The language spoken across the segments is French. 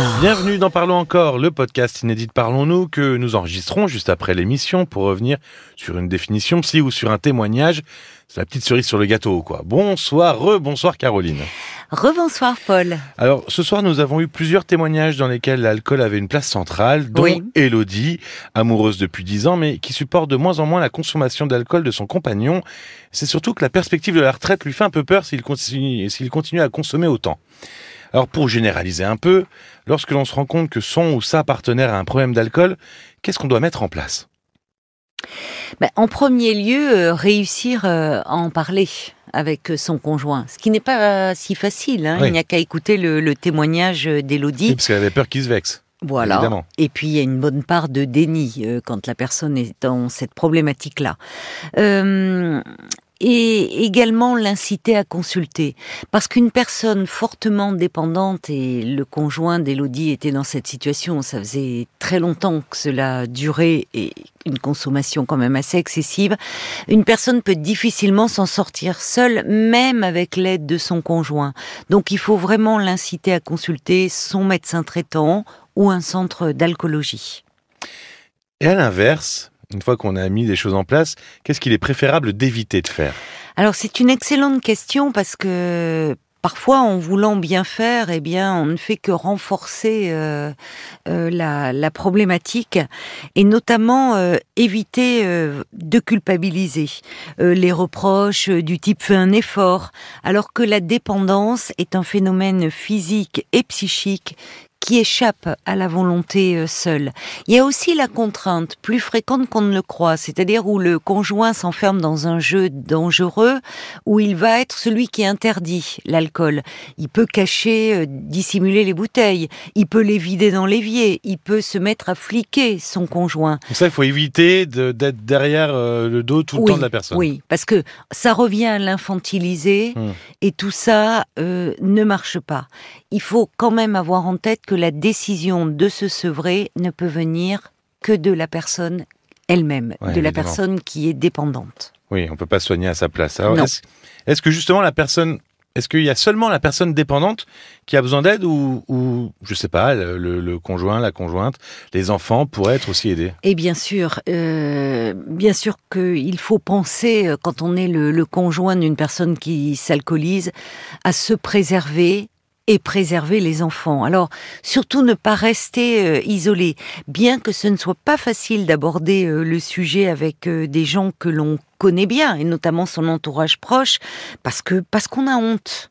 encore. Bienvenue dans Parlons encore, le podcast inédit Parlons-nous que nous enregistrons juste après l'émission pour revenir sur une définition psy ou sur un témoignage. C'est la petite cerise sur le gâteau, quoi. Bonsoir, re-bonsoir Caroline. Rebonsoir Paul. Alors, ce soir, nous avons eu plusieurs témoignages dans lesquels l'alcool avait une place centrale, dont Oui. Elodie, amoureuse depuis 10 ans, mais qui supporte de moins en moins la consommation d'alcool de son compagnon. C'est surtout que la perspective de la retraite lui fait un peu peur s'il continue, s'il continue à consommer autant. Alors, pour généraliser un peu, lorsque l'on se rend compte que son ou sa partenaire a un problème d'alcool, qu'est-ce qu'on doit mettre en place? Ben, en premier lieu, euh, réussir euh, à en parler avec euh, son conjoint, ce qui n'est pas si facile. hein. Oui. Il n'y a qu'à écouter le, le témoignage Oui, d'Élodie. Parce qu'elle avait peur qu'il se vexe. Voilà. Évidemment. Et puis il y a une bonne part de déni euh, quand la personne est dans cette problématique-là. Euh, et également l'inciter à consulter. Parce qu'une personne fortement dépendante, et le conjoint d'Élodie était dans cette situation, ça faisait très longtemps que cela durait, et une consommation quand même assez excessive, une personne peut difficilement s'en sortir seule, même avec l'aide de son conjoint. Donc il faut vraiment l'inciter à consulter son médecin traitant ou un centre d'alcoolologie. Et à l'inverse, une fois qu'on a mis des choses en place, qu'est-ce qu'il est préférable d'éviter de faire? Alors c'est une excellente question parce que parfois en voulant bien faire, eh bien on ne fait que renforcer euh, euh, la, problématique et notamment euh, éviter de culpabiliser les reproches du type fait un effort, alors que la dépendance est un phénomène physique et psychique qui échappe à la volonté euh, seule. Il y a aussi la contrainte, plus fréquente qu'on ne le croit, c'est-à-dire où le conjoint s'enferme dans un jeu dangereux, où il va être celui qui interdit l'alcool. Il peut cacher, euh, dissimuler les bouteilles, il peut les vider dans l'évier, il peut se mettre à fliquer son conjoint. Donc ça, il faut éviter de- d'être derrière euh, le dos tout le temps de la personne. Oui, parce que ça revient à l'infantiliser Hmm. et tout ça euh, ne marche pas. Il faut quand même avoir en tête que la décision de se sevrer ne peut venir que de la personne elle-même, Ouais, de la personne qui est dépendante. Oui, on peut pas soigner à sa place. Est-ce que justement la personne, est-ce qu'il y a seulement la personne dépendante qui a besoin d'aide ou, ou je sais pas, le, conjoint, la conjointe, les enfants pourraient être aussi aidés? Et bien sûr, euh, bien sûr qu'il faut penser, euh, quand on est le, le conjoint d'une personne qui s'alcoolise, à se préserver et préserver les enfants. Alors, surtout ne pas rester euh, isolé, bien que ce ne soit pas facile d'aborder euh, le sujet avec euh, des gens que l'on connaît bien, et notamment son entourage proche, parce que parce qu'on a honte.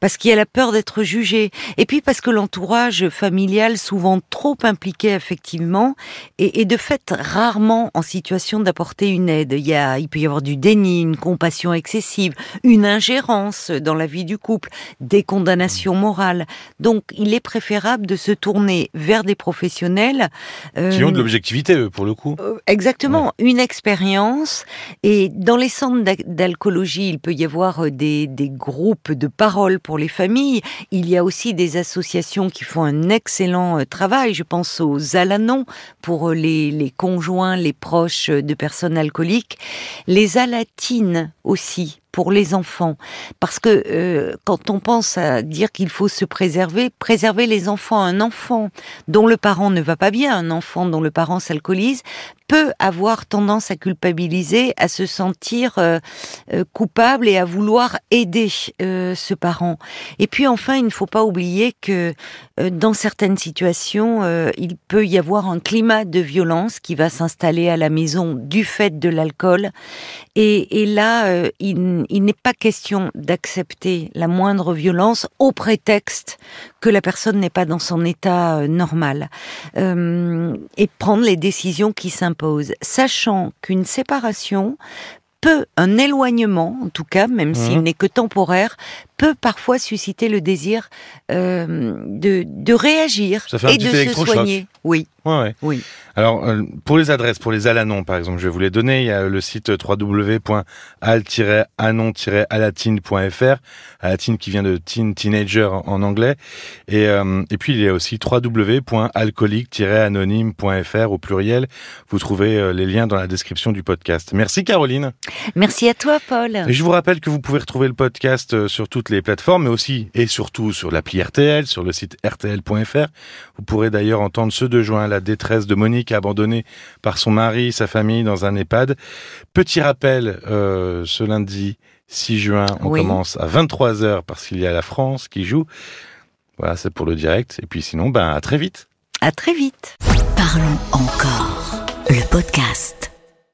Parce qu'il y a la peur d'être jugé. Et puis parce que l'entourage familial, souvent trop impliqué effectivement, et, et de fait rarement en situation d'apporter une aide. Il, y a, il peut y avoir du déni, une compassion excessive, une ingérence dans la vie du couple, des condamnations morales. Donc il est préférable de se tourner vers des professionnels. euh, Qui ont de l'objectivité, pour le coup. euh, Exactement, une expérience. Et dans les centres d'alcoolologie, il peut y avoir euh, des, des groupes de parole pour les familles. Il y a aussi des associations qui font un excellent euh, travail. Je pense aux Alanons pour euh, les, conjoints, les proches euh, de personnes alcooliques. Les Alatines aussi pour les enfants. Parce que euh, quand on pense à dire qu'il faut se préserver, préserver les enfants, un enfant dont le parent ne va pas bien, un enfant dont le parent s'alcoolise, peut avoir tendance à culpabiliser, à se sentir euh, euh, coupable et à vouloir aider euh, ce parent. Et puis enfin, il ne faut pas oublier que dans certaines situations, euh, il peut y avoir un climat de violence qui va s'installer à la maison du fait de l'alcool. Et, là, euh, il, n'est pas question d'accepter la moindre violence au prétexte que la personne n'est pas dans son état euh, normal. Euh, et prendre les décisions qui s'imposent, sachant qu'une séparation peut, un éloignement en tout cas, même s'il n'est que temporaire, peut parfois susciter le désir euh, de, de réagir et de se soigner. Oui. Ouais, ouais. Oui. Alors, euh, pour les adresses, pour les Alanons, par exemple, je vais vous les donner. Il y a le site www.al-alatine.fr, alatine qui vient de teen, teenager en anglais. Et, euh, et puis, il y a aussi www.alcoolique-anonyme.fr au pluriel. Vous trouverez euh, les liens dans la description du podcast. Merci Caroline. Merci à toi, Paul. Et je vous rappelle que vous pouvez retrouver le podcast sur toutes les plateformes, mais aussi et surtout sur l'appli RTL, sur le site rtl.fr. Vous pourrez d'ailleurs entendre ceux de juin, la détresse de Monique abandonnée par son mari, sa famille dans un EHPAD. Petit rappel, euh, ce lundi 6 juin, on Oui. commence à 23h parce qu'il y a la France qui joue. Voilà, c'est pour le direct. Et puis sinon, ben, à très vite. À très vite. Parlons encore. Le podcast.